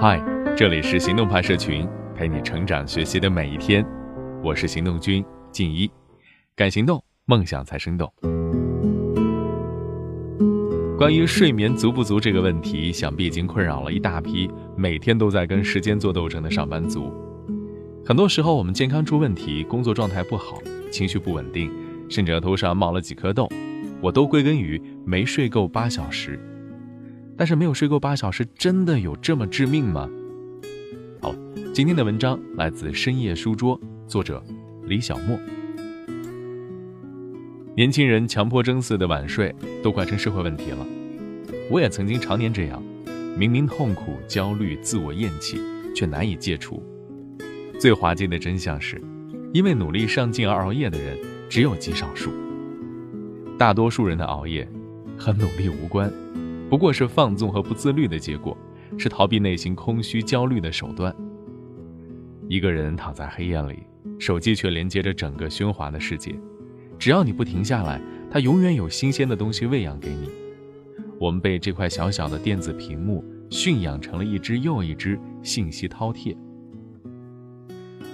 嗨，这里是行动派社群，陪你成长学习的每一天。我是行动君静一，敢行动，梦想才生动。关于睡眠足不足这个问题，想必已经困扰了一大批每天都在跟时间做斗争的上班族。很多时候，我们健康出问题，工作状态不好，情绪不稳定，甚至额头上冒了几颗痘，我都归根于没睡够八小时。但是没有睡够八小时，真的有这么致命吗？好，今天的文章来自深夜书桌，作者李小莫。年轻人强迫症似的晚睡，都快成社会问题了。我也曾经常年这样，明明痛苦、焦虑、自我厌弃，却难以戒除。最滑稽的真相是，因为努力上进而熬夜的人只有极少数，大多数人的熬夜和努力无关。不过是放纵和不自律的结果，是逃避内心空虚焦虑的手段。一个人躺在黑夜里，手机却连接着整个喧哗的世界。只要你不停下来，它永远有新鲜的东西喂养给你。我们被这块小小的电子屏幕驯养成了一只又一只信息饕餮。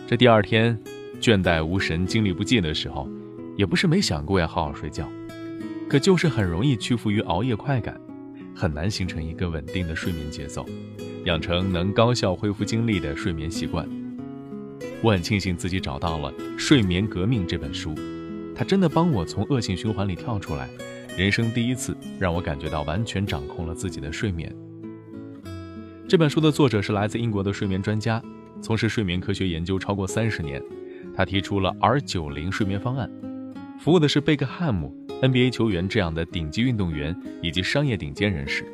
这第二天，倦怠无神、精力不济的时候，也不是没想过要好好睡觉，可就是很容易屈服于熬夜快感。很难形成一个稳定的睡眠节奏，养成能高效恢复精力的睡眠习惯。我很庆幸自己找到了《睡眠革命》这本书，它真的帮我从恶性循环里跳出来，人生第一次让我感觉到完全掌控了自己的睡眠。这本书的作者是来自英国的睡眠专家，从事睡眠科学研究超过三十年，他提出了 R 九零睡眠方案，服务的是贝克汉姆。NBA 球员这样的顶级运动员以及商业顶尖人士，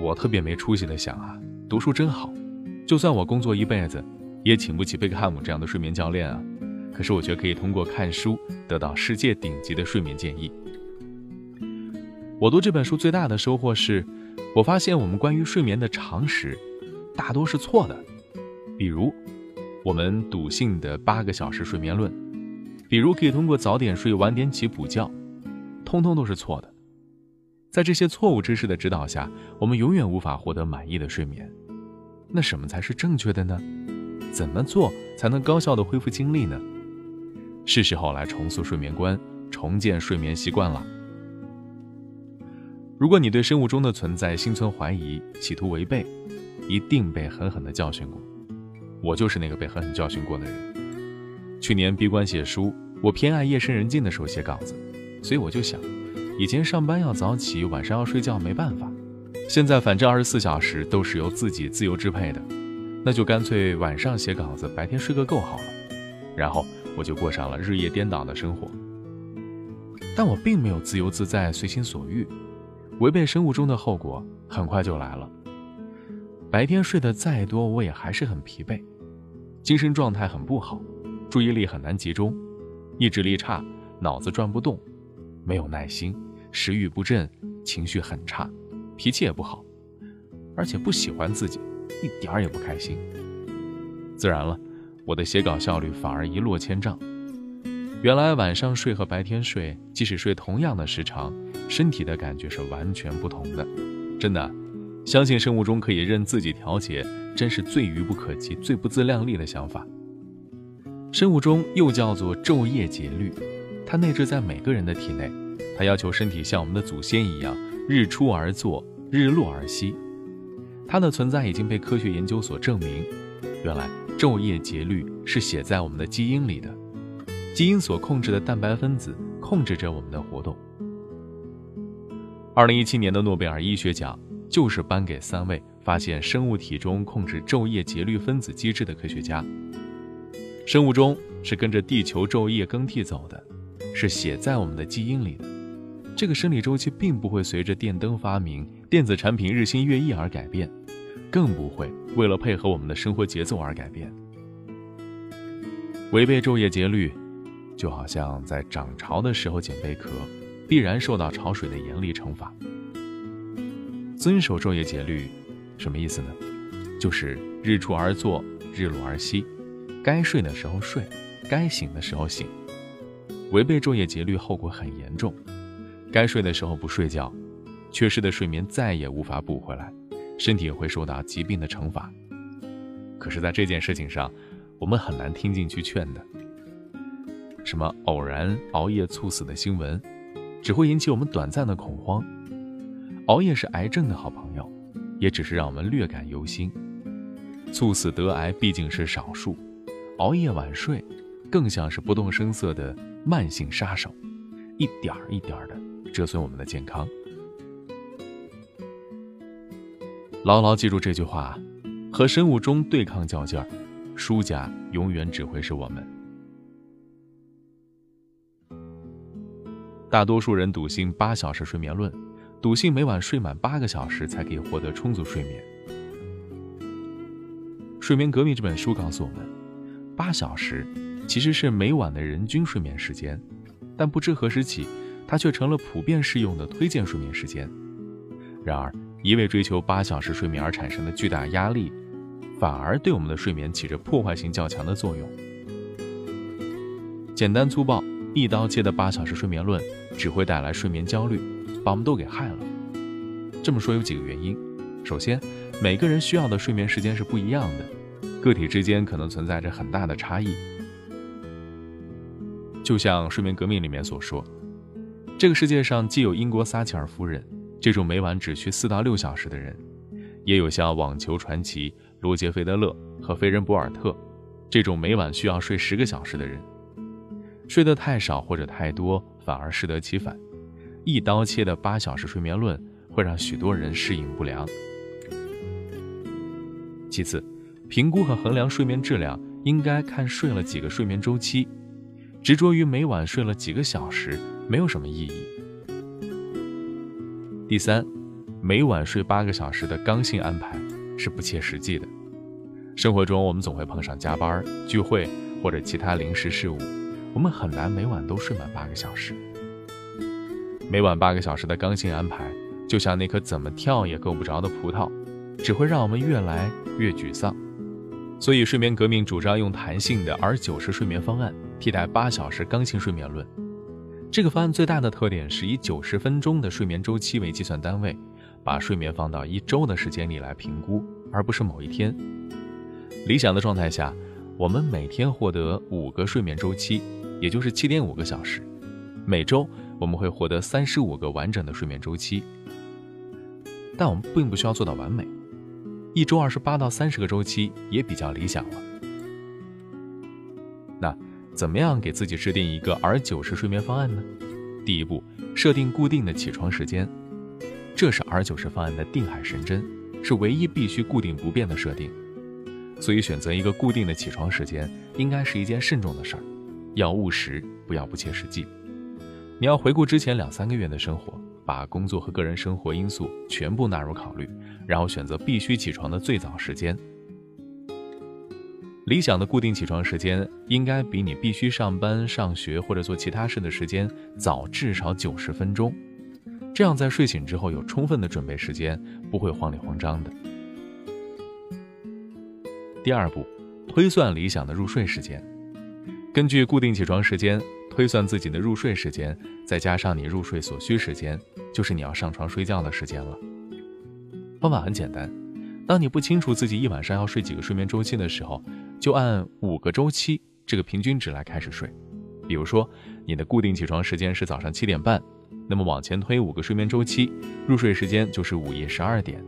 我特别没出息的想啊，读书真好，就算我工作一辈子，也请不起贝克汉姆这样的睡眠教练啊。可是我却可以通过看书得到世界顶级的睡眠建议。我读这本书最大的收获是，我发现我们关于睡眠的常识大多是错的，比如我们笃信的八个小时睡眠论。比如可以通过早点睡、晚点起补觉，通通都是错的。在这些错误知识的指导下，我们永远无法获得满意的睡眠。那什么才是正确的呢？怎么做才能高效的恢复精力呢？是时候来重塑睡眠观，重建睡眠习惯了。如果你对生物钟的存在心存怀疑，企图违背，一定被狠狠的教训过。我就是那个被狠狠教训过的人。去年闭关写书。我偏爱夜深人静的时候写稿子，所以我就想，以前上班要早起，晚上要睡觉，没办法。现在反正二十四小时都是由自己自由支配的，那就干脆晚上写稿子，白天睡个够好了。然后我就过上了日夜颠倒的生活。但我并没有自由自在、随心所欲，违背生物钟的后果很快就来了。白天睡得再多，我也还是很疲惫，精神状态很不好，注意力很难集中。意志力差，脑子转不动，没有耐心，食欲不振，情绪很差，脾气也不好，而且不喜欢自己，一点儿也不开心。自然了，我的写稿效率反而一落千丈。原来晚上睡和白天睡，即使睡同样的时长，身体的感觉是完全不同的。真的，相信生物钟可以任自己调节，真是最愚不可及、最不自量力的想法。生物钟又叫做昼夜节律，它内置在每个人的体内。它要求身体像我们的祖先一样，日出而作，日落而息。它的存在已经被科学研究所证明。原来昼夜节律是写在我们的基因里的，基因所控制的蛋白分子控制着我们的活动。二零一七年的诺贝尔医学奖就是颁给三位发现生物体中控制昼夜节律分子机制的科学家。生物钟是跟着地球昼夜更替走的，是写在我们的基因里的。这个生理周期并不会随着电灯发明、电子产品日新月异而改变，更不会为了配合我们的生活节奏而改变。违背昼夜节律，就好像在涨潮的时候捡贝壳，必然受到潮水的严厉惩罚。遵守昼夜节律，什么意思呢？就是日出而作，日落而息。该睡的时候睡，该醒的时候醒。违背昼夜节律，后果很严重。该睡的时候不睡觉，缺失的睡眠再也无法补回来，身体也会受到疾病的惩罚。可是，在这件事情上，我们很难听进去劝的。什么偶然熬夜猝死的新闻，只会引起我们短暂的恐慌。熬夜是癌症的好朋友，也只是让我们略感忧心。猝死得癌毕竟是少数，熬夜晚睡，更像是不动声色的慢性杀手，一点儿一点儿的折损我们的健康。牢牢记住这句话：和生物钟对抗较劲儿，输家永远只会是我们。大多数人笃信八小时睡眠论，笃信每晚睡满八个小时才可以获得充足睡眠。《睡眠革命》这本书告诉我们，八小时其实是每晚的人均睡眠时间，但不知何时起，它却成了普遍适用的推荐睡眠时间。然而，一味追求八小时睡眠而产生的巨大压力，反而对我们的睡眠起着破坏性较强的作用。简单粗暴。一刀切的八小时睡眠论只会带来睡眠焦虑，把我们都给害了。这么说有几个原因：首先，每个人需要的睡眠时间是不一样的，个体之间可能存在着很大的差异。就像《睡眠革命》里面所说，这个世界上既有英国撒切尔夫人这种每晚只需四到六小时的人，也有像网球传奇罗杰·费德勒和飞人博尔特这种每晚需要睡十个小时的人。睡得太少或者太多，反而适得其反。一刀切的八小时睡眠论会让许多人适应不良。其次，评估和衡量睡眠质量应该看睡了几个睡眠周期，执着于每晚睡了几个小时没有什么意义。第三，每晚睡八个小时的刚性安排是不切实际的。生活中我们总会碰上加班、聚会或者其他临时事务。我们很难每晚都睡满八个小时。每晚八个小时的刚性安排，就像那颗怎么跳也够不着的葡萄，只会让我们越来越沮丧。所以，睡眠革命主张用弹性的 R 九十睡眠方案替代八小时刚性睡眠论。这个方案最大的特点是以九十分钟的睡眠周期为计算单位，把睡眠放到一周的时间里来评估，而不是某一天。理想的状态下，我们每天获得五个睡眠周期。也就是七点五个小时，每周我们会获得三十五个完整的睡眠周期。但我们并不需要做到完美，一周二十八到三十个周期也比较理想了。那怎么样给自己制定一个 R 九十睡眠方案呢？第一步，设定固定的起床时间，这是 R 九十方案的定海神针，是唯一必须固定不变的设定。所以选择一个固定的起床时间，应该是一件慎重的事儿。要务实，不要不切实际。你要回顾之前两三个月的生活，把工作和个人生活因素全部纳入考虑，然后选择必须起床的最早时间。理想的固定起床时间应该比你必须上班、上学或者做其他事的时间早至少九十分钟，这样在睡醒之后有充分的准备时间，不会慌里慌张的。第二步，推算理想的入睡时间。根据固定起床时间推算自己的入睡时间，再加上你入睡所需时间，就是你要上床睡觉的时间了。方法很简单，当你不清楚自己一晚上要睡几个睡眠周期的时候，就按五个周期这个平均值来开始睡。比如说，你的固定起床时间是早上七点半，那么往前推五个睡眠周期，入睡时间就是午夜十二点。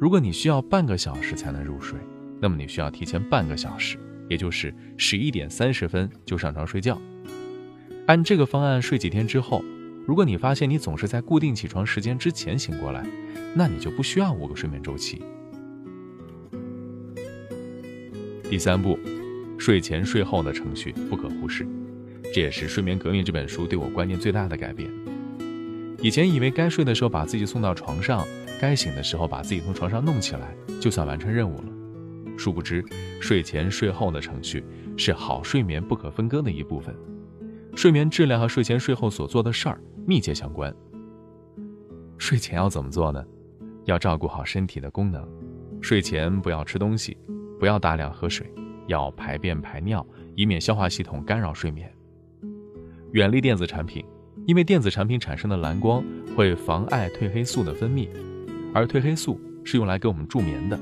如果你需要半个小时才能入睡，那么你需要提前半个小时。也就是十一点三十分就上床睡觉。按这个方案睡几天之后，如果你发现你总是在固定起床时间之前醒过来，那你就不需要五个睡眠周期。第三步，睡前睡后的程序不可忽视，这也是《睡眠革命》这本书对我观念最大的改变。以前以为该睡的时候把自己送到床上，该醒的时候把自己从床上弄起来，就算完成任务了。殊不知，睡前睡后的程序是好睡眠不可分割的一部分。睡眠质量和睡前睡后所做的事儿密切相关。睡前要怎么做呢？要照顾好身体的功能。睡前不要吃东西，不要大量喝水，要排便排尿，以免消化系统干扰睡眠。远离电子产品，因为电子产品产生的蓝光会妨碍褪黑素的分泌，而褪黑素。是用来给我们助眠的。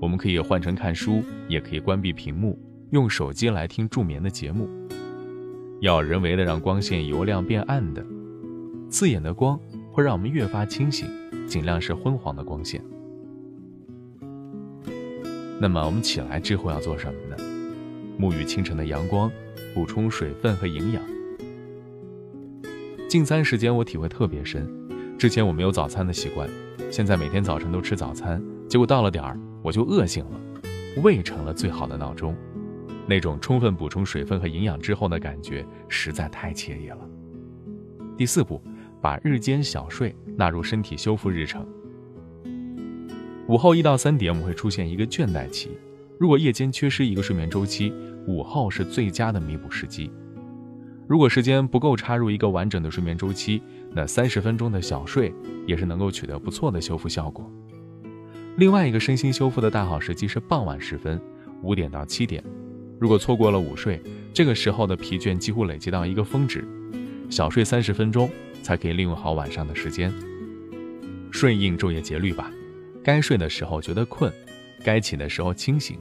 我们可以换成看书，也可以关闭屏幕，用手机来听助眠的节目。要人为的让光线由亮变暗的，刺眼的光会让我们越发清醒，尽量是昏黄的光线。那么我们起来之后要做什么呢？沐浴清晨的阳光，补充水分和营养。进餐时间我体会特别深，之前我没有早餐的习惯，现在每天早晨都吃早餐，结果到了点儿我就饿醒了，胃成了最好的闹钟，那种充分补充水分和营养之后的感觉实在太惬意了。第四步，把日间小睡纳入身体修复日程。午后一到三点我们会出现一个倦怠期。如果夜间缺失一个睡眠周期，午后是最佳的弥补时机。如果时间不够插入一个完整的睡眠周期，那三十分钟的小睡也是能够取得不错的修复效果。另外一个身心修复的大好时机是傍晚时分，五点到七点。如果错过了午睡，这个时候的疲倦几乎累积到一个峰值，小睡三十分钟才可以利用好晚上的时间。顺应昼夜节律吧，该睡的时候觉得困。该起的时候清醒，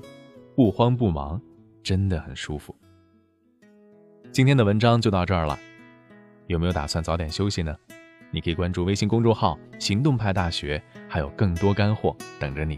不慌不忙，真的很舒服。今天的文章就到这儿了，有没有打算早点休息呢？你可以关注微信公众号“行动派大学”，还有更多干货等着你。